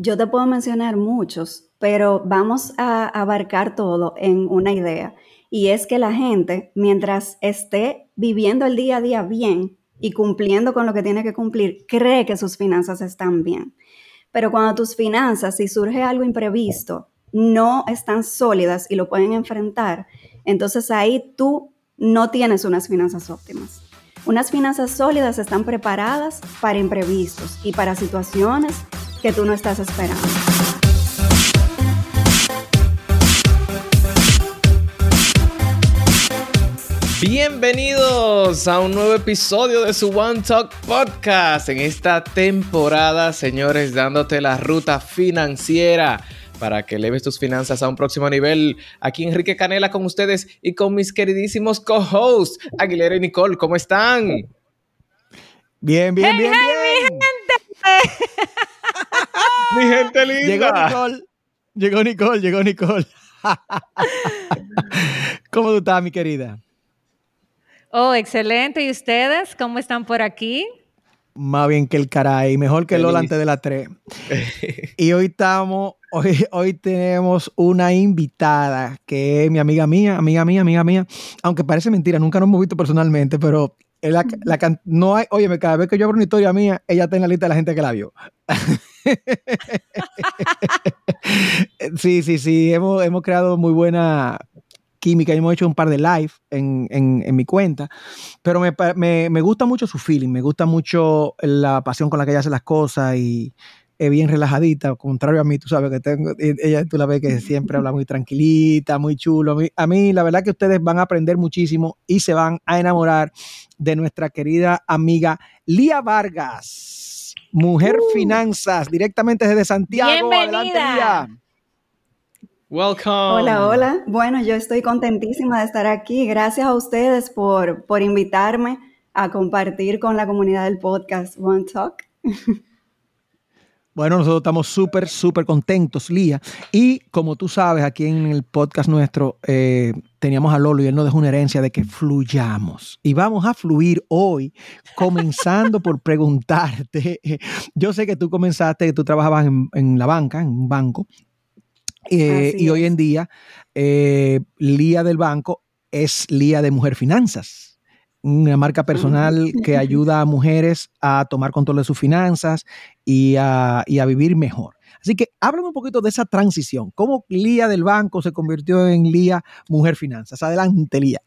Yo te puedo mencionar muchos, pero vamos a abarcar todo en una idea. Y es que la gente, mientras esté viviendo el día a día bien y cumpliendo con lo que tiene que cumplir, cree que sus finanzas están bien. Pero cuando tus finanzas, si surge algo imprevisto, no están sólidas y lo pueden enfrentar, entonces ahí tú no tienes unas finanzas óptimas. Unas finanzas sólidas están preparadas para imprevistos y para situaciones que tú no estás esperando. Bienvenidos a un nuevo episodio de su One Talk Podcast. En esta temporada, señores, dándote la ruta financiera para que eleves tus finanzas a un próximo nivel. Aquí Enrique Canela con ustedes y con mis queridísimos co-hosts, Aguilera y Nicole. ¿Cómo están? Bien, bien, bien, bien. Mi gente linda. Llegó Nicole. Llegó Nicole, llegó Nicole. ¿Cómo tú estás, mi querida? Oh, excelente. ¿Y ustedes? ¿Cómo están por aquí? Más bien que el caray, mejor que Lola antes de las 3. y hoy estamos, hoy, hoy tenemos una invitada que es mi amiga mía, amiga mía, amiga mía. Aunque parece mentira, nunca nos hemos visto personalmente, pero la, la, no hay, oye, cada vez que yo abro una historia mía, ella está en la lista de la gente que la vio. sí, sí, sí, hemos, hemos creado muy buena química, hemos hecho un par de live en, en, mi cuenta, pero me, me, me, gusta mucho su feeling, me gusta mucho la pasión con la que ella hace las cosas y es bien relajadita, contrario a mí, tú sabes que tengo, ella tú la ves que siempre habla muy tranquilita, muy chulo. A mí, a mí la verdad que ustedes van a aprender muchísimo y se van a enamorar de nuestra querida amiga Lía Vargas, Mujer uh. Finanzas, directamente desde Santiago. Bienvenida. Welcome. Hola, hola. Bueno, yo estoy contentísima de estar aquí. Gracias a ustedes por, por invitarme a compartir con la comunidad del podcast One Talk. Bueno, nosotros estamos súper, súper contentos, Lía. Y como tú sabes, aquí en el podcast nuestro eh, teníamos a Lolo y él nos dejó una herencia de que fluyamos. Y vamos a fluir hoy, comenzando por preguntarte. Yo sé que tú comenzaste, que tú trabajabas en, la banca, en un banco. Eh, y hoy en día, eh, Lía del Banco es Lía de Mujer Finanzas una marca personal que ayuda a mujeres a tomar control de sus finanzas y a, vivir mejor. Así que háblame un poquito de esa transición. ¿Cómo Lía del banco se convirtió en Lía Mujer Finanzas? Adelante, Lía.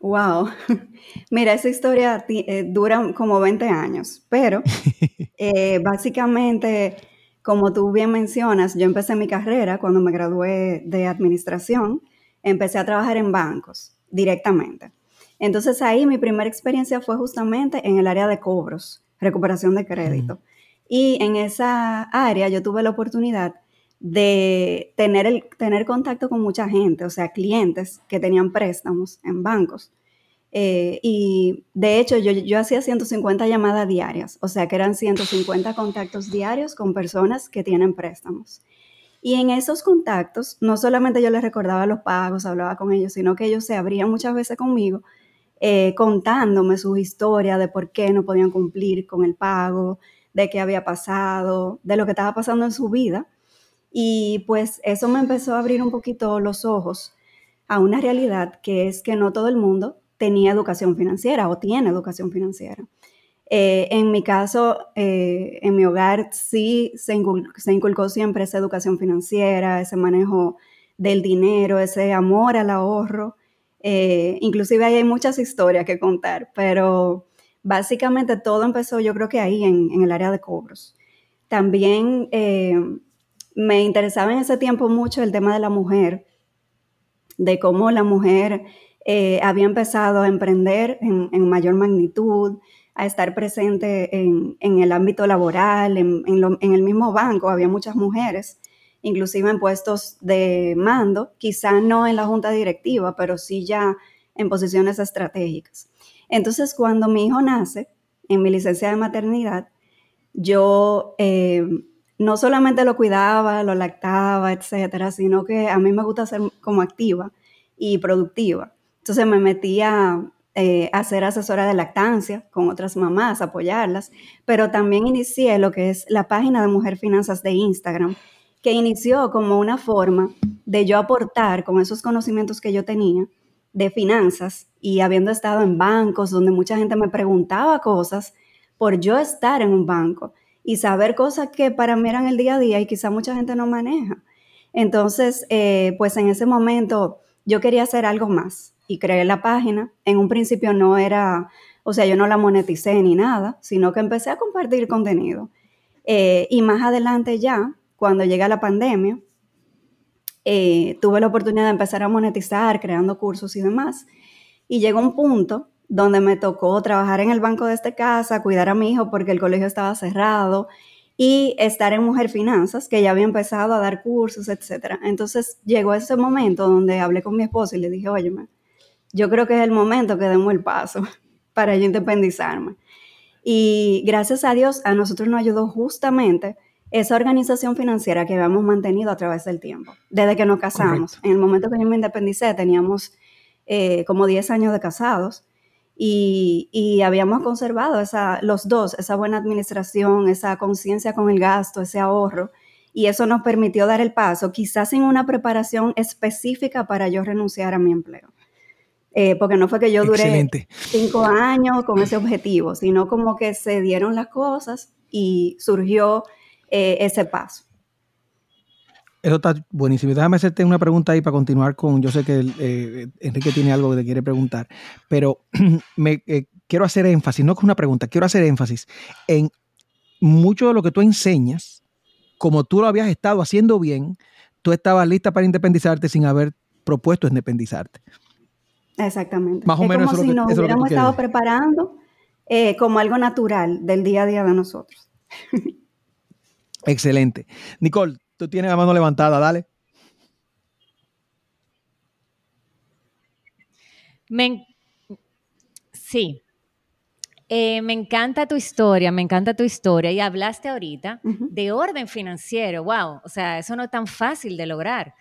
Wow. Mira, esa historia eh, dura como 20 años, pero eh, básicamente, como tú bien mencionas, yo empecé mi carrera cuando me gradué de administración, empecé a trabajar en bancos directamente. Entonces ahí mi primera experiencia fue justamente en el área de cobros, recuperación de crédito. Y en esa área yo tuve la oportunidad de tener, el, tener contacto con mucha gente, o sea, clientes que tenían préstamos en bancos. Eh, y de hecho yo, yo hacía 150 llamadas diarias, o sea que eran 150 contactos diarios con personas que tienen préstamos. Y en esos contactos, no solamente yo les recordaba los pagos, hablaba con ellos, sino que ellos se abrían muchas veces conmigo eh, contándome su historia de por qué no podían cumplir con el pago, de qué había pasado, de lo que estaba pasando en su vida. Y pues eso me empezó a abrir un poquito los ojos a una realidad que es que no todo el mundo tenía educación financiera o tiene educación financiera. Eh, en mi caso, eh, en mi hogar sí se inculcó siempre esa educación financiera, ese manejo del dinero, ese amor al ahorro. Eh, inclusive ahí hay muchas historias que contar, pero básicamente todo empezó yo creo que ahí en, el área de cobros. También eh, me interesaba en ese tiempo mucho el tema de la mujer, de cómo la mujer eh, había empezado a emprender en, mayor magnitud, a estar presente en, el ámbito laboral, en, el mismo banco, había muchas mujeres inclusive en puestos de mando, quizá no en la junta directiva, pero sí ya en posiciones estratégicas. Entonces, cuando mi hijo nace, en mi licencia de maternidad, yo eh, no solamente lo cuidaba, lo lactaba, etcétera, sino que a mí me gusta ser como activa y productiva. Entonces me metía eh, a ser asesora de lactancia con otras mamás, apoyarlas, pero también inicié lo que es la página de Mujer Finanzas de Instagram, que inició como una forma de yo aportar con esos conocimientos que yo tenía de finanzas y habiendo estado en bancos donde mucha gente me preguntaba cosas por yo estar en un banco y saber cosas que para mí eran el día a día y quizá mucha gente no maneja. Entonces, eh, pues en ese momento yo quería hacer algo más y creé la página. En un principio no era, o sea, yo no la moneticé ni nada, sino que empecé a compartir contenido. Eh, y más adelante ya, cuando llega la pandemia, eh, tuve la oportunidad de empezar a monetizar, creando cursos y demás. Y llegó un punto donde me tocó trabajar en el banco de esta casa, cuidar a mi hijo porque el colegio estaba cerrado y estar en Mujer Finanzas, que ya había empezado a dar cursos, etc. Entonces llegó ese momento donde hablé con mi esposo y le dije, oye, yo creo que es el momento que demos el paso para yo independizarme. Y gracias a Dios, a nosotros nos ayudó justamente esa organización financiera que habíamos mantenido a través del tiempo, desde que nos casamos. En el momento que yo me independicé, teníamos eh, como 10 años de casados y, habíamos conservado esa, los dos, esa buena administración, esa conciencia con el gasto, ese ahorro, y eso nos permitió dar el paso, quizás sin una preparación específica para yo renunciar a mi empleo. Eh, porque no fue que yo duré cinco años con ese objetivo, sino como que se dieron las cosas y surgió eh, ese paso. Eso está buenísimo. Déjame hacerte una pregunta ahí para continuar con. Yo sé que eh, Enrique tiene algo que te quiere preguntar, pero me eh, quiero hacer énfasis, no con una pregunta, quiero hacer énfasis en mucho de lo que tú enseñas, como tú lo habías estado haciendo bien, tú estabas lista para independizarte sin haber propuesto independizarte. Exactamente. Más o menos como si nos hubiéramos estado preparando eh, como algo natural del día a día de nosotros. Excelente. Nicole, Tú tienes la mano levantada, dale. sí. Eh, me encanta tu historia, me encanta tu historia. Y hablaste ahorita de orden financiero. Wow, o sea, eso no es tan fácil de lograr.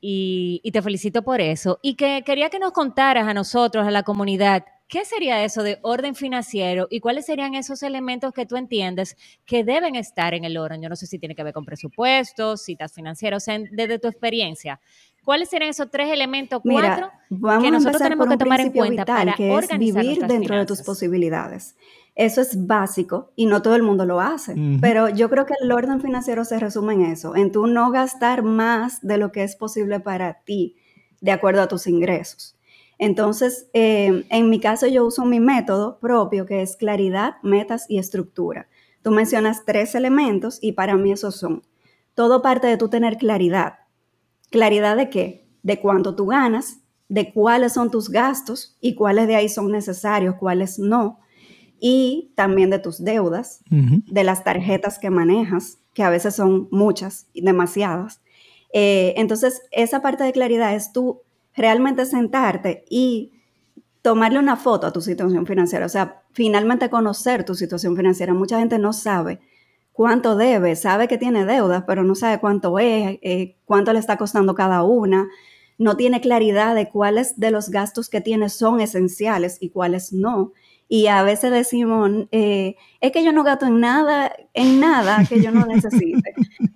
Y, y, te felicito por eso. Y que quería que nos contaras a nosotros, a la comunidad, ¿Qué sería eso de orden financiero y cuáles serían esos elementos que tú entiendes que deben estar en el orden? Yo no sé si tiene que ver con presupuestos, citas financieras, o sea, desde tu experiencia. ¿Cuáles serían esos tres elementos, cuatro, que nosotros tenemos que tomar en cuenta para que es vivir dentro de tus posibilidades? Eso es básico y no todo el mundo lo hace, pero yo creo que el orden financiero se resume en eso, en tú no gastar más de lo que es posible para ti, de acuerdo a tus ingresos. Entonces, eh, en mi caso yo uso mi método propio que es claridad, metas y estructura. Tú mencionas tres elementos y para mí esos son. Todo parte de tú tener claridad. ¿Claridad de qué? De cuánto tú ganas, de cuáles son tus gastos y cuáles de ahí son necesarios, cuáles no. Y también de tus deudas, de las tarjetas que manejas, que a veces son muchas y demasiadas. Eh, entonces, esa parte de claridad es tú realmente sentarte y tomarle una foto a tu situación financiera, o sea, finalmente conocer tu situación financiera. Mucha gente no sabe cuánto debe, sabe que tiene deudas, pero no sabe cuánto es, eh, cuánto le está costando cada una, no tiene claridad de cuáles de los gastos que tiene son esenciales y cuáles no. Y a veces decimos, eh, es que yo no gasto en nada, en nada que yo no necesite.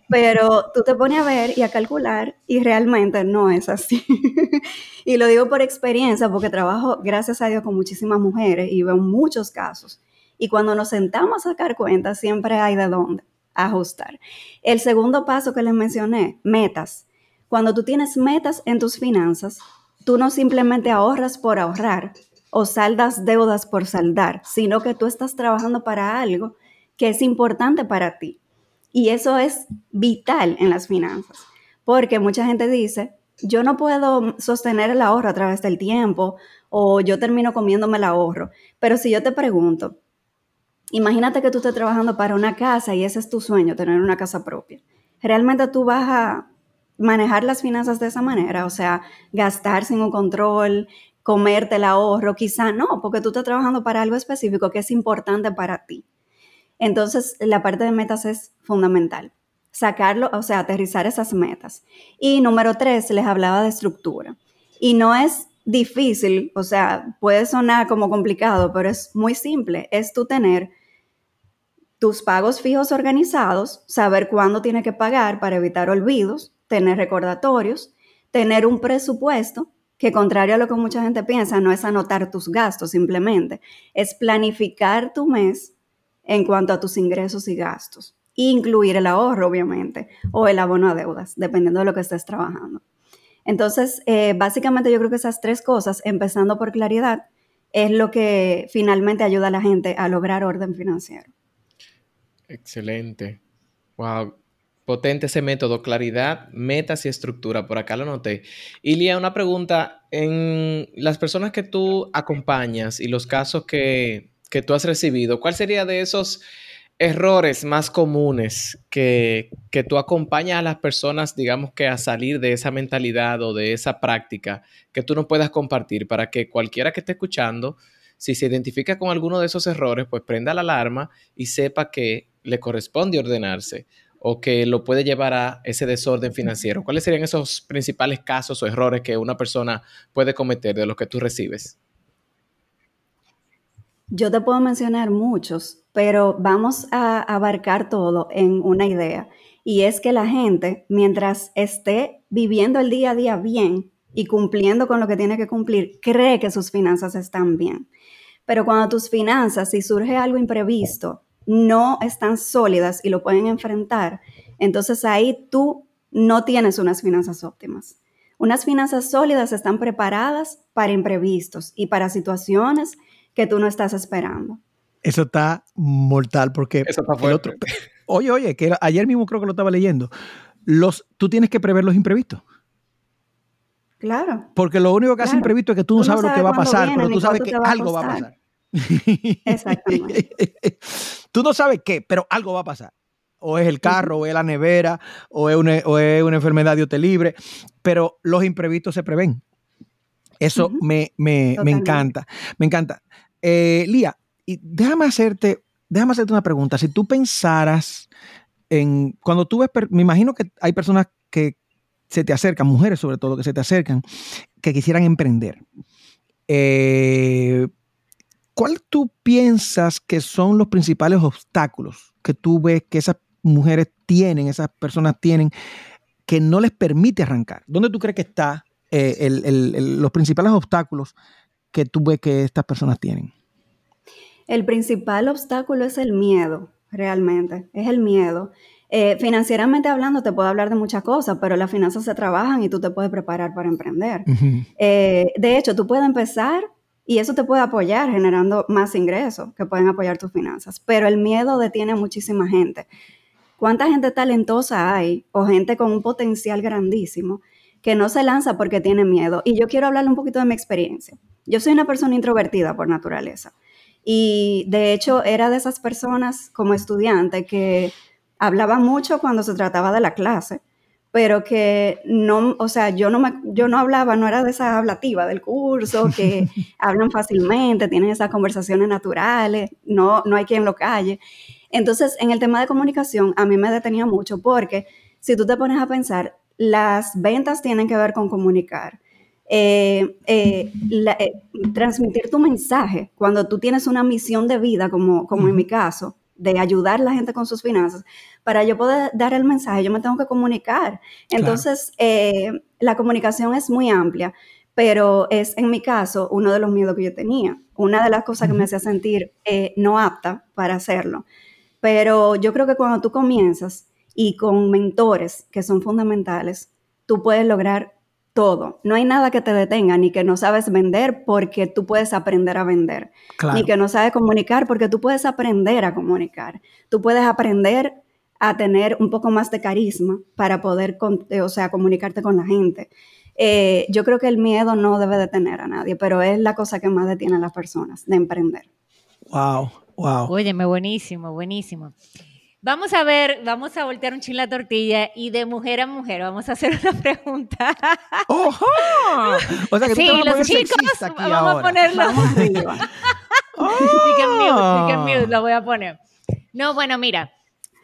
Pero tú te pones a ver y a calcular y realmente no es así. y lo digo por experiencia porque trabajo, gracias a Dios, con muchísimas mujeres y veo muchos casos. Y cuando nos sentamos a sacar cuentas, siempre hay de dónde ajustar. El segundo paso que les mencioné, metas. Cuando tú tienes metas en tus finanzas, tú no simplemente ahorras por ahorrar, o saldas deudas por saldar, sino que tú estás trabajando para algo que es importante para ti. Y eso es vital en las finanzas, porque mucha gente dice, yo no puedo sostener el ahorro a través del tiempo o yo termino comiéndome el ahorro. Pero si yo te pregunto, imagínate que tú estés trabajando para una casa y ese es tu sueño, tener una casa propia. ¿Realmente tú vas a manejar las finanzas de esa manera? O sea, gastar sin un control, comerte el ahorro, quizá no, porque tú estás trabajando para algo específico que es importante para ti. Entonces, la parte de metas es fundamental. Sacarlo, o sea, aterrizar esas metas. Y número tres, les hablaba de estructura. Y no es difícil, o sea, puede sonar como complicado, pero es muy simple. Es tú tener tus pagos fijos organizados, saber cuándo tiene que pagar para evitar olvidos, tener recordatorios, tener un presupuesto, que contrario a lo que mucha gente piensa, no es anotar tus gastos simplemente, es planificar tu mes en cuanto a tus ingresos y gastos, incluir el ahorro, obviamente, o el abono a deudas, dependiendo de lo que estés trabajando. Entonces, eh, básicamente yo creo que esas tres cosas, empezando por claridad, es lo que finalmente ayuda a la gente a lograr orden financiero. Excelente. Wow. Potente ese método, claridad, metas y estructura. Por acá lo noté. Ilia, una pregunta. En las personas que tú acompañas y los casos que, que tú has recibido, ¿cuál sería de esos errores más comunes que, que, tú acompañas a las personas, digamos que a salir de esa mentalidad o de esa práctica que tú no puedas compartir para que cualquiera que esté escuchando, si se identifica con alguno de esos errores, pues prenda la alarma y sepa que le corresponde ordenarse o que lo puede llevar a ese desorden financiero? ¿Cuáles serían esos principales casos o errores que una persona puede cometer de los que tú recibes? Yo te puedo mencionar muchos, pero vamos a abarcar todo en una idea. Y es que la gente, mientras esté viviendo el día a día bien y cumpliendo con lo que tiene que cumplir, cree que sus finanzas están bien. Pero cuando tus finanzas, si surge algo imprevisto, no están sólidas y lo pueden enfrentar, entonces ahí tú no tienes unas finanzas óptimas. Unas finanzas sólidas están preparadas para imprevistos y para situaciones que tú no estás esperando. Eso está mortal porque Eso está el otro, oye, oye, que ayer mismo creo que lo estaba leyendo. Los, tú tienes que prever los imprevistos. Claro. Porque lo único que hace imprevisto es que tú no, sabes, lo que va a pasar, pero tú sabes que algo va a pasar. Exactamente. Tú no sabes qué, pero algo va a pasar. O es el carro, o es la nevera, o es, una, o es una enfermedad de te libre, pero los imprevistos se prevén. Eso me, me, me, encanta. Me encanta. Eh, Lía, y déjame hacerte, déjame hacerte una pregunta. Si tú pensaras en, cuando tú ves, me imagino que hay personas que se te acercan, mujeres sobre todo, que se te acercan, que quisieran emprender. Eh, ¿Cuál tú piensas que son los principales obstáculos que tú ves que esas mujeres tienen, esas personas tienen, que no les permite arrancar? ¿Dónde tú crees que están eh, los principales obstáculos que tú ves que estas personas tienen? El principal obstáculo es el miedo, realmente, es el miedo. Eh, financieramente hablando, te puedo hablar de muchas cosas, pero las finanzas se trabajan y tú te puedes preparar para emprender. Eh, de hecho, tú puedes empezar y eso te puede apoyar generando más ingresos que pueden apoyar tus finanzas. Pero el miedo detiene a muchísima gente. ¿Cuánta gente talentosa hay o gente con un potencial grandísimo que no se lanza porque tiene miedo? Y yo quiero hablarle un poquito de mi experiencia. Yo soy una persona introvertida por naturaleza. Y de hecho era de esas personas como estudiante que hablaba mucho cuando se trataba de la clase, pero que no, o sea, yo no, me, yo no hablaba, no era de esa hablativa del curso, que hablan fácilmente, tienen esas conversaciones naturales, no, no hay quien lo calle. Entonces, en el tema de comunicación, a mí me detenía mucho porque si tú te pones a pensar, las ventas tienen que ver con comunicar. Eh, eh, eh, transmitir tu mensaje cuando tú tienes una misión de vida, como, como en mi caso, de ayudar a la gente con sus finanzas, para yo poder dar el mensaje, yo me tengo que comunicar. Entonces, eh, la comunicación es muy amplia, pero es en mi caso uno de los miedos que yo tenía, una de las cosas que me hacía sentir eh, no apta para hacerlo. Pero yo creo que cuando tú comienzas y con mentores que son fundamentales, tú puedes lograr todo. No hay nada que te detenga, ni que no sabes vender porque tú puedes aprender a vender, ni que no sabes comunicar porque tú puedes aprender a comunicar. Tú puedes aprender a tener un poco más de carisma para poder, eh, o sea, comunicarte con la gente. Eh, yo creo que el miedo no debe detener a nadie, pero es la cosa que más detiene a las personas de emprender. Wow, wow. Óyeme, buenísimo, buenísimo. Vamos a ver, vamos a voltear un chin la tortilla y de mujer a mujer vamos a hacer una pregunta. ¡Ojo! O sea que sí, los chicos vamos a ponerlo. arriba. oh. mute, mute, lo voy a poner. No, bueno, mira,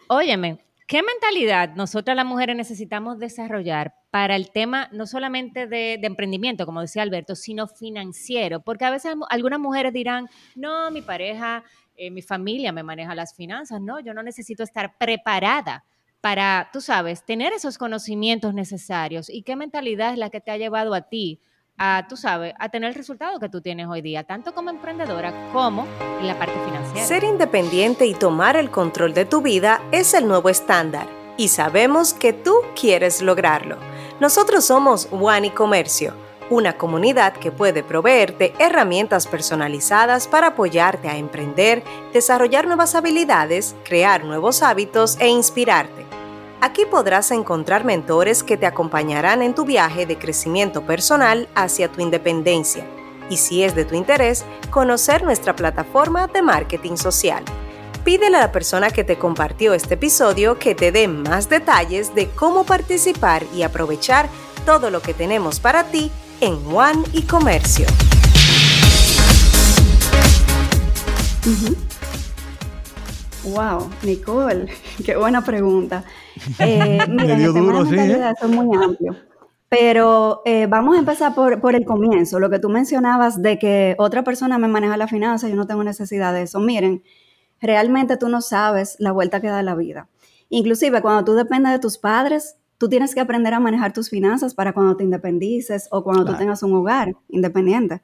óyeme, ¿Qué mentalidad nosotras las mujeres necesitamos desarrollar para el tema no solamente de, emprendimiento, como decía Alberto, sino financiero? Porque a veces algunas mujeres dirán, no, mi pareja, eh, mi familia me maneja las finanzas, no, yo no necesito estar preparada para, tú sabes, tener esos conocimientos necesarios. ¿Y qué mentalidad es la que te ha llevado a ti a, tú sabes, a tener el resultado que tú tienes hoy día, tanto como emprendedora como en la parte financiera. Ser independiente y tomar el control de tu vida es el nuevo estándar y sabemos que tú quieres lograrlo. Nosotros somos One Comercio, una comunidad que puede proveerte herramientas personalizadas para apoyarte a emprender, desarrollar nuevas habilidades, crear nuevos hábitos e inspirarte. Aquí podrás encontrar mentores que te acompañarán en tu viaje de crecimiento personal hacia tu independencia. Y si es de tu interés, conocer nuestra plataforma de marketing social. Pídele a la persona que te compartió este episodio que te dé más detalles de cómo participar y aprovechar todo lo que tenemos para ti en One y Comercio. Wow, Nicole, qué buena pregunta. Eh, mira, el tema de mentalidad ¿eh? es muy amplio. Pero eh, vamos a empezar por, por, el comienzo, lo que tú mencionabas de que otra persona me maneja la finanza y yo no tengo necesidad de eso. Miren, realmente tú no sabes la vuelta que da la vida. Inclusive cuando tú dependes de tus padres, tú tienes que aprender a manejar tus finanzas para cuando te independices o cuando tú tengas un hogar independiente.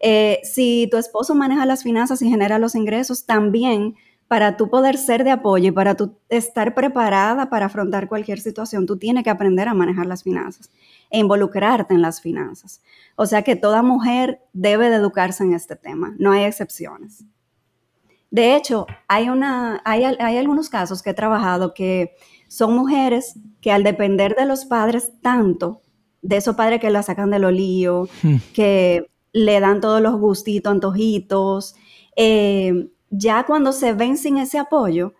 Eh, si tu esposo maneja las finanzas y genera los ingresos, también para tú poder ser de apoyo y para tú estar preparada para afrontar cualquier situación, tú tienes que aprender a manejar las finanzas e involucrarte en las finanzas. O sea que toda mujer debe de educarse en este tema, no hay excepciones. De hecho, hay, una, hay, hay algunos casos que he trabajado que son mujeres que al depender de los padres tanto, de esos padres que la sacan de lo lío, hmm. que le dan todos los gustitos, antojitos, eh, ya cuando se ven sin ese apoyo,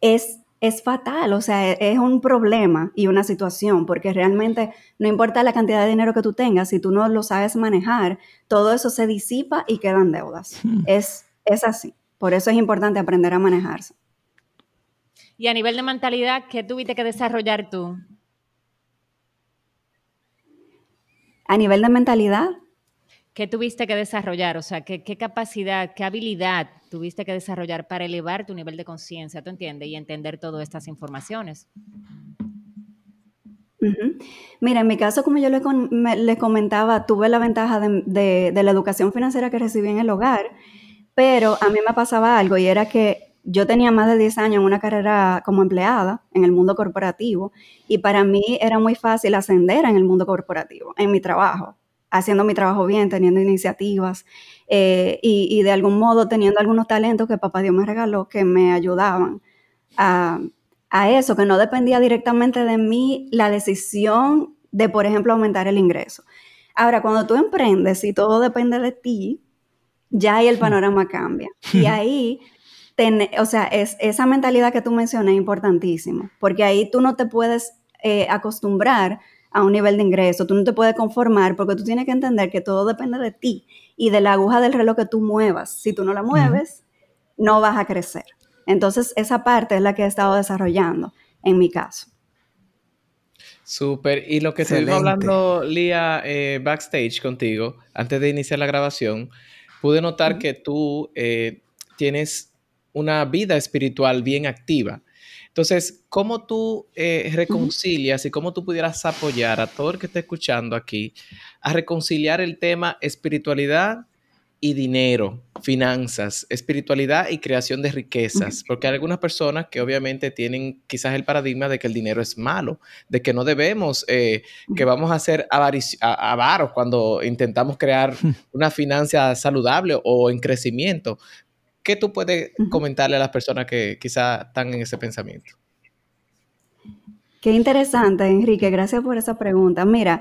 es, es fatal, o sea, es un problema y una situación, porque realmente no importa la cantidad de dinero que tú tengas, si tú no lo sabes manejar, todo eso se disipa y quedan deudas. Hmm. Es, es así. Por eso es importante aprender a manejarse. Y a nivel de mentalidad, ¿qué tuviste que desarrollar tú? A nivel de mentalidad, ¿Qué tuviste que desarrollar? O sea, ¿qué, capacidad, qué habilidad tuviste que desarrollar para elevar tu nivel de conciencia, ¿tú entiendes? Y entender todas estas informaciones. Mira, en mi caso, como yo les, comentaba, tuve la ventaja de, la educación financiera que recibí en el hogar, pero a mí me pasaba algo y era que yo tenía más de 10 años en una carrera como empleada en el mundo corporativo y para mí era muy fácil ascender en el mundo corporativo, en mi trabajo haciendo mi trabajo bien, teniendo iniciativas eh, y, de algún modo teniendo algunos talentos que papá Dios me regaló que me ayudaban a, eso, que no dependía directamente de mí la decisión de, por ejemplo, aumentar el ingreso. Ahora, cuando tú emprendes y todo depende de ti, ya ahí el panorama cambia. Y ahí, o sea, es, esa mentalidad que tú mencionas es importantísima, porque ahí tú no te puedes eh, acostumbrar a un nivel de ingreso, tú no te puedes conformar porque tú tienes que entender que todo depende de ti y de la aguja del reloj que tú muevas. Si tú no la mueves, no vas a crecer. Entonces, esa parte es la que he estado desarrollando en mi caso. Súper. Y lo que estaba hablando, Lía, eh, backstage contigo, antes de iniciar la grabación, pude notar que tú eh, tienes una vida espiritual bien activa. Entonces, ¿cómo tú eh, reconcilias y cómo tú pudieras apoyar a todo el que esté escuchando aquí a reconciliar el tema espiritualidad y dinero, finanzas, espiritualidad y creación de riquezas, porque hay algunas personas que obviamente tienen quizás el paradigma de que el dinero es malo, de que no debemos, eh, que vamos a ser avaros cuando intentamos crear una finanza saludable o en crecimiento, ¿Qué tú puedes comentarle a las personas que quizá están en ese pensamiento? Qué interesante, Enrique. Gracias por esa pregunta. Mira,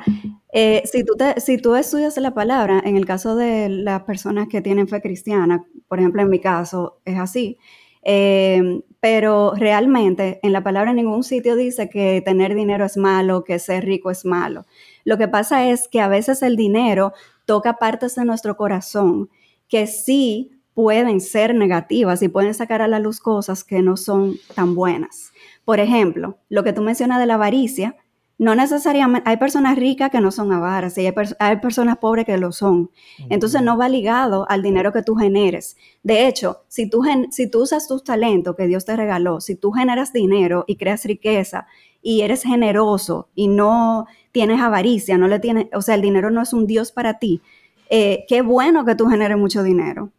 eh, si, tú si tú estudias la palabra, en el caso de las personas que tienen fe cristiana, por ejemplo, en mi caso es así, eh, pero realmente en la palabra en ningún sitio dice que tener dinero es malo, que ser rico es malo. Lo que pasa es que a veces el dinero toca partes de nuestro corazón que sí pueden ser negativas y pueden sacar a la luz cosas que no son tan buenas. Por ejemplo, lo que tú mencionas de la avaricia, no necesariamente, hay personas ricas que no son avaras y hay, personas pobres que lo son. Entonces no va ligado al dinero que tú generes. De hecho, si tú, si tú usas tus talentos que Dios te regaló, si tú generas dinero y creas riqueza y eres generoso y no tienes avaricia, no le tienes, o sea, el dinero no es un Dios para ti, eh, qué bueno que tú generes mucho dinero.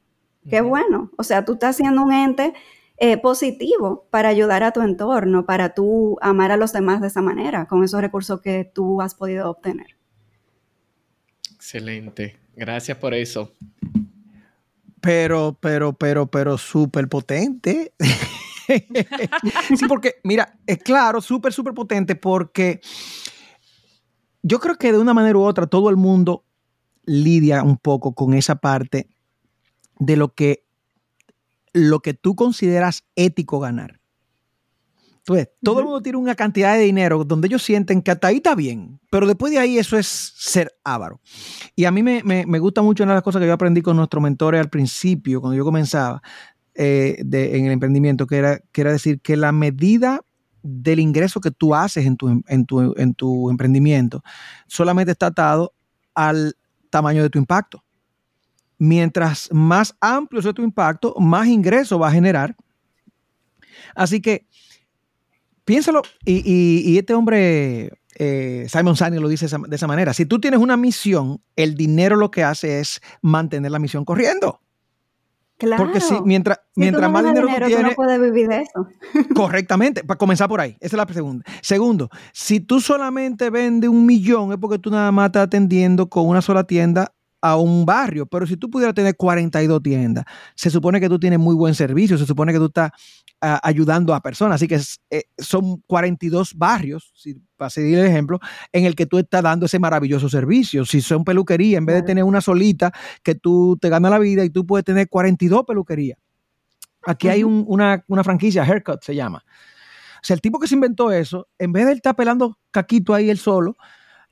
Qué bueno. O sea, tú estás siendo un ente eh, positivo para ayudar a tu entorno, para tú amar a los demás de esa manera, con esos recursos que tú has podido obtener. Excelente. Gracias por eso. Pero, pero, pero, pero súper potente. sí, porque, mira, es claro, súper, súper potente porque yo creo que de una manera u otra todo el mundo lidia un poco con esa parte de lo que lo que tú consideras ético ganar. Entonces, todo el mundo tiene una cantidad de dinero donde ellos sienten que hasta ahí está bien, pero después de ahí eso es ser avaro. Y a mí me, gusta mucho una de las cosas que yo aprendí con nuestros mentores al principio, cuando yo comenzaba eh, en el emprendimiento, que era, que era decir que la medida del ingreso que tú haces en tu, en tu, en tu emprendimiento solamente está atado al tamaño de tu impacto mientras más amplio sea tu impacto, más ingreso va a generar. Así que piénsalo, y, este hombre, eh, Simon Sinek lo dice de esa manera, si tú tienes una misión, el dinero lo que hace es mantener la misión corriendo. Claro. Porque si, mientras, mientras más dinero, tú tienes. no puedes vivir de eso. correctamente. Para comenzar por ahí. Esa es la segunda. Segundo, si tú solamente vendes un millón, es porque tú nada más estás atendiendo con una sola tienda a un barrio, pero si tú pudieras tener 42 tiendas, se supone que tú tienes muy buen servicio, se supone que tú estás ayudando a personas, así que eh, son 42 barrios, si, para seguir el ejemplo, en el que tú estás dando ese maravilloso servicio. Si son peluquerías, en vez de tener una solita que tú te ganas la vida y tú puedes tener 42 peluquerías. Aquí hay una, una franquicia, Haircut se llama. O sea, el tipo que se inventó eso, en vez de él estar pelando caquito ahí él solo,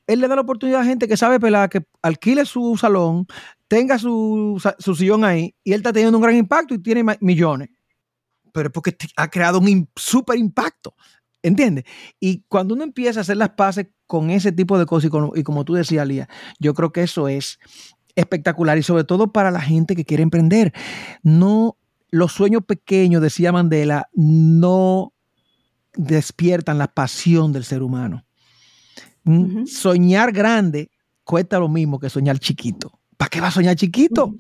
él le da la oportunidad a gente que sabe pelar, que alquile su salón, tenga su, sillón ahí, y él está teniendo un gran impacto y tiene millones. Pero es porque ha creado un super impacto. ¿Entiendes? Y cuando uno empieza a hacer las paces con ese tipo de cosas, y, como tú decías, Lía, yo creo que eso es espectacular y sobre todo para la gente que quiere emprender. No, los sueños pequeños, decía Mandela, no despiertan la pasión del ser humano. Soñar grande cuesta lo mismo que soñar chiquito. ¿Para qué va a soñar chiquito?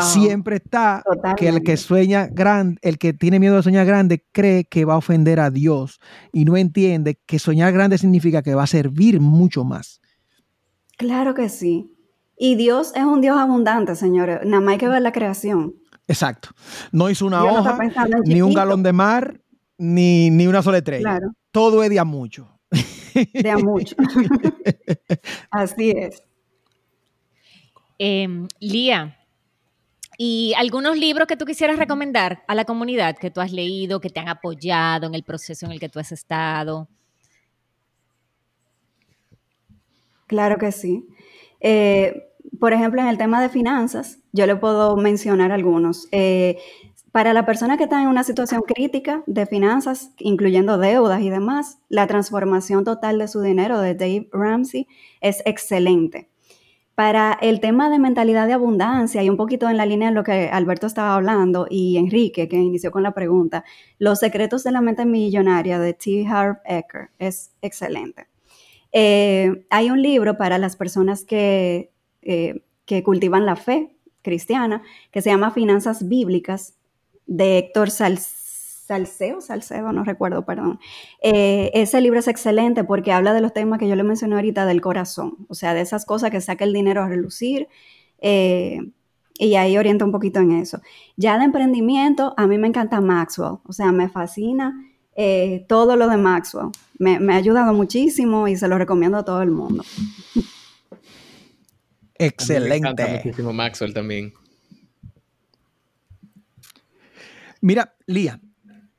Siempre está que el que sueña grande, el que tiene miedo de soñar grande, cree que va a ofender a Dios y no entiende que soñar grande significa que va a servir mucho más. Claro que sí. Y Dios es un Dios abundante, señores. Nada más hay que ver la creación. Exacto. No hizo una hoja, ni un galón de mar, ni, ni una sola estrella. Todo es de a mucho de a mucho. Así es. Em, Lía, ¿y algunos libros que tú quisieras recomendar a la comunidad que tú has leído, que te han apoyado en el proceso en el que tú has estado? Claro que sí. Eh, por ejemplo, en el tema de finanzas, yo le puedo mencionar algunos. Eh, para la persona que está en una situación crítica de finanzas, incluyendo deudas y demás, la transformación total de su dinero de Dave Ramsey es excelente. Para el tema de mentalidad de abundancia y un poquito en la línea de lo que Alberto estaba hablando y Enrique, que inició con la pregunta, Los secretos de la mente millonaria de T. Harv Eker es excelente. Eh, hay un libro para las personas que, eh, que cultivan la fe cristiana que se llama Finanzas Bíblicas de Héctor Salceo, Salceo, no recuerdo, perdón. Eh, ese libro es excelente porque habla de los temas que yo le mencioné ahorita del corazón, o sea, de esas cosas que saca el dinero a relucir. Eh, y ahí orienta un poquito en eso. Ya de emprendimiento, a mí me encanta Maxwell, o sea, me fascina eh, todo lo de Maxwell. Me, me, ha ayudado muchísimo y se lo recomiendo a todo el mundo. Excelente. Me encanta muchísimo Maxwell también. Mira, Lía,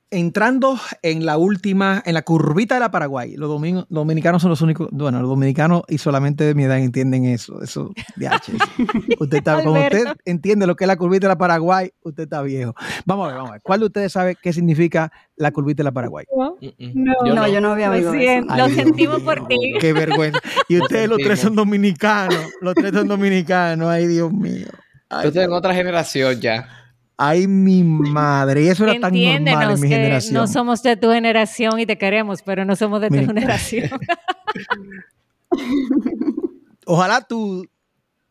entrando en la última, en la curvita de la Paraguay, los dominicanos son los únicos, bueno, los dominicanos y solamente de mi edad entienden eso, eso, de Usted está, como usted entiende lo que es la curvita de la Paraguay, usted está viejo. Vamos a ver, vamos a ver. ¿Cuál de ustedes sabe qué significa la curvita de la Paraguay? No, no, yo no, había oído eso. Lo sentimos por ti. Qué vergüenza. Y ustedes los tres son dominicanos, los tres son dominicanos, ay Dios mío. Ay, Tú en otra generación ya. Ay, mi madre. Y eso era tan normal en mi que generación. No somos de tu generación y te queremos, pero no somos de tu generación. Ojalá tú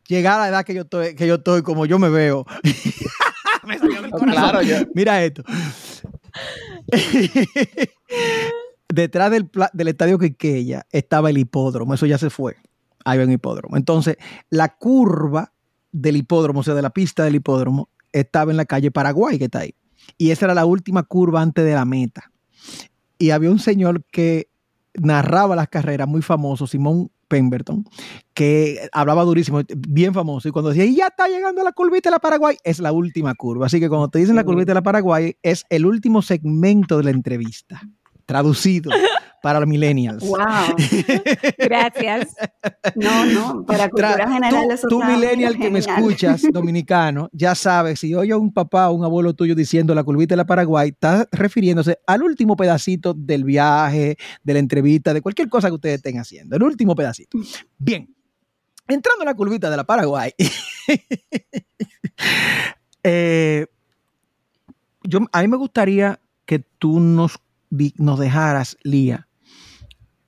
llegar a la edad que yo estoy, que yo estoy como yo me veo. claro, Mira esto. Detrás del, del estadio Quiqueya estaba el hipódromo. Eso ya se fue. Ahí va un hipódromo. Entonces, la curva del hipódromo, o sea, de la pista del hipódromo, estaba en la calle Paraguay, que está ahí. Y esa era la última curva antes de la meta. Y había un señor que narraba las carreras, muy famoso, Simón Pemberton, que hablaba durísimo, bien famoso. Y cuando decía, y ya está llegando la curvita de la Paraguay, es la última curva. Así que cuando te dicen la curvita de la Paraguay, es el último segmento de la entrevista, traducido para los millennials. Wow. Gracias. No, no, para cultura general eso Tú, millennial que me escuchas, dominicano, ya sabes, si oye a un papá o un abuelo tuyo diciendo la curvita de la Paraguay, está refiriéndose al último pedacito del viaje, de la entrevista, de cualquier cosa que ustedes estén haciendo. El último pedacito. Bien. Entrando en la curvita de la Paraguay. Eh, yo, a mí me gustaría que tú nos, nos dejaras, Lía,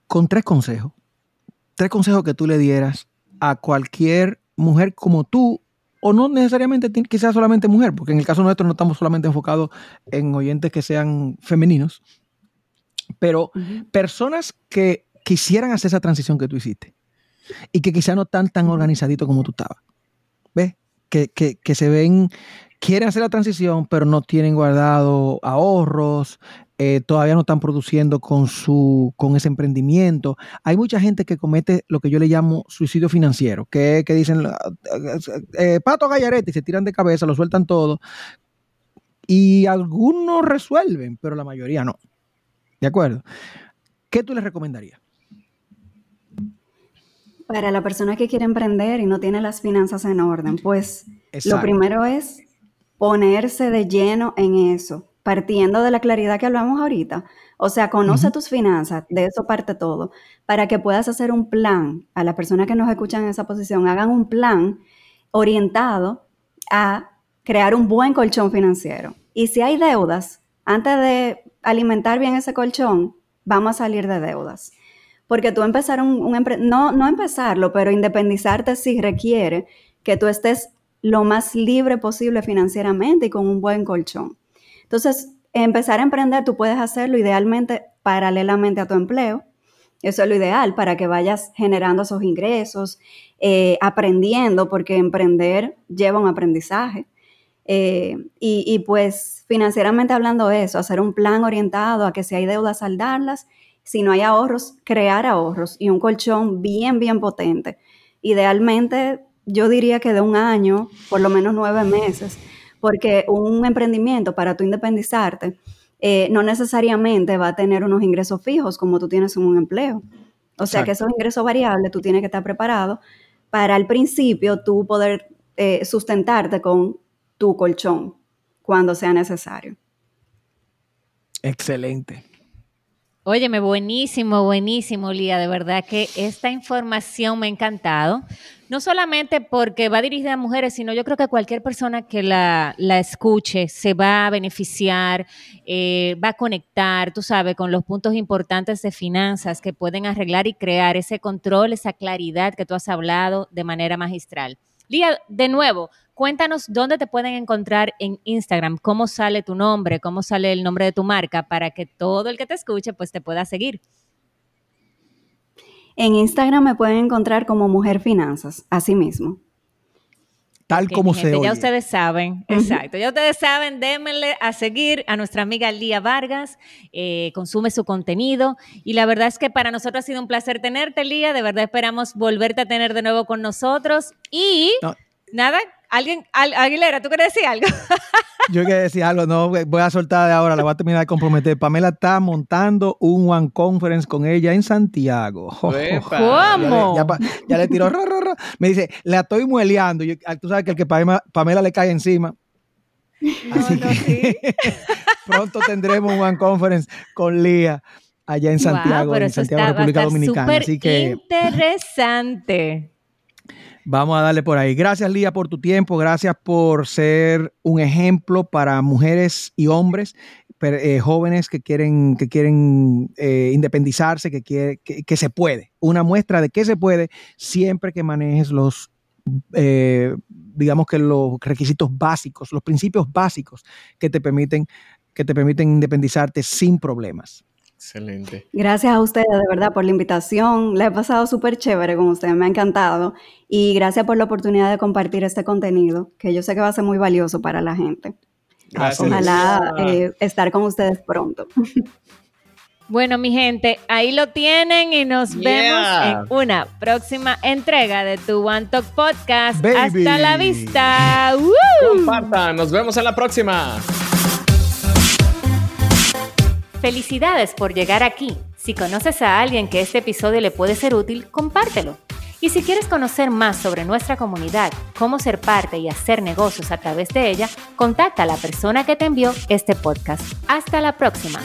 con tres consejos. Tres consejos que tú le dieras a cualquier mujer como tú, o no necesariamente quizás solamente mujer, porque en el caso nuestro no estamos solamente enfocados en oyentes que sean femeninos, pero personas que quisieran hacer esa transición que tú hiciste y que quizás no están tan organizaditos como tú estabas. ¿Ves? Que, que, se ven, quieren hacer la transición, pero no tienen guardado ahorros, eh, todavía no están produciendo con, su, con ese emprendimiento. Hay mucha gente que comete lo que yo le llamo suicidio financiero, que, que dicen, ah, eh, pato gallarete, y se tiran de cabeza, lo sueltan todo. Y algunos resuelven, pero la mayoría no. ¿De acuerdo? ¿Qué tú les recomendarías? Para la persona que quiere emprender y no tiene las finanzas en orden, pues lo primero es ponerse de lleno en eso partiendo de la claridad que hablamos ahorita. O sea, conoce tus finanzas, de eso parte todo, para que puedas hacer un plan. A las personas que nos escuchan en esa posición, hagan un plan orientado a crear un buen colchón financiero. Y si hay deudas, antes de alimentar bien ese colchón, vamos a salir de deudas. Porque tú empezar un, un no, no empezarlo, pero independizarte sí requiere que tú estés lo más libre posible financieramente y con un buen colchón. Entonces, empezar a emprender, tú puedes hacerlo idealmente paralelamente a tu empleo. Eso es lo ideal para que vayas generando esos ingresos, eh, aprendiendo, porque emprender lleva un aprendizaje. Eh, y, pues financieramente hablando eso, hacer un plan orientado a que si hay deudas, saldarlas, si no hay ahorros, crear ahorros y un colchón bien, bien potente. Idealmente, yo diría que de un año, por lo menos nueve meses, porque un emprendimiento para tú independizarte eh, no necesariamente va a tener unos ingresos fijos como tú tienes en un empleo. O sea que esos ingresos variables tú tienes que estar preparado para al principio tú poder eh, sustentarte con tu colchón cuando sea necesario. Excelente. Óyeme, buenísimo, buenísimo, Lía. De verdad que esta información me ha encantado. No solamente porque va dirigida a mujeres, sino yo creo que cualquier persona que la, escuche se va a beneficiar, eh, va a conectar, tú sabes, con los puntos importantes de finanzas que pueden arreglar y crear ese control, esa claridad que tú has hablado de manera magistral. Lía, de nuevo, Cuéntanos dónde te pueden encontrar en Instagram, cómo sale tu nombre, cómo sale el nombre de tu marca para que todo el que te escuche pues te pueda seguir. En Instagram me pueden encontrar como Mujer Finanzas, así mismo. Tal como se Ya ustedes saben, exacto. Ya ustedes saben, démenle a seguir a nuestra amiga Lía Vargas, eh, consume su contenido. Y la verdad es que para nosotros ha sido un placer tenerte, Lía. De verdad esperamos volverte a tener de nuevo con nosotros. Y Nada, alguien, Aguilera, ¿tú quieres decir algo? Yo quiero decir algo, no, voy a soltar de ahora, la voy a terminar de comprometer. Pamela está montando un One Conference con ella en Santiago. ¿Cómo? Ya, le tiró, me dice, la estoy mueleando. Ah, tú sabes que el que Pamela, le cae encima. Así que pronto tendremos un One Conference con Lía allá en Santiago, en Santiago, República Dominicana. Así que interesante. Vamos a darle por ahí. Gracias, Lía, por tu tiempo. Gracias por ser un ejemplo para mujeres y hombres, eh, jóvenes que quieren, que quieren eh, independizarse, que, quiere, que, se puede. Una muestra de que se puede siempre que manejes los, eh, digamos que los requisitos básicos, los principios básicos que te permiten, que te permiten independizarte sin problemas. Excelente. Gracias a ustedes, de verdad, por la invitación. La he pasado súper chévere con ustedes, me ha encantado. Y gracias por la oportunidad de compartir este contenido, que yo sé que va a ser muy valioso para la gente. Gracias. Ojalá eh, estar con ustedes pronto. Bueno, mi gente, ahí lo tienen y nos vemos en una próxima entrega de tu One Talk Podcast. Hasta la vista. Compartan, nos vemos en la próxima. Felicidades por llegar aquí. Si conoces a alguien que este episodio le puede ser útil, compártelo. Y si quieres conocer más sobre nuestra comunidad, cómo ser parte y hacer negocios a través de ella, contacta a la persona que te envió este podcast. Hasta la próxima.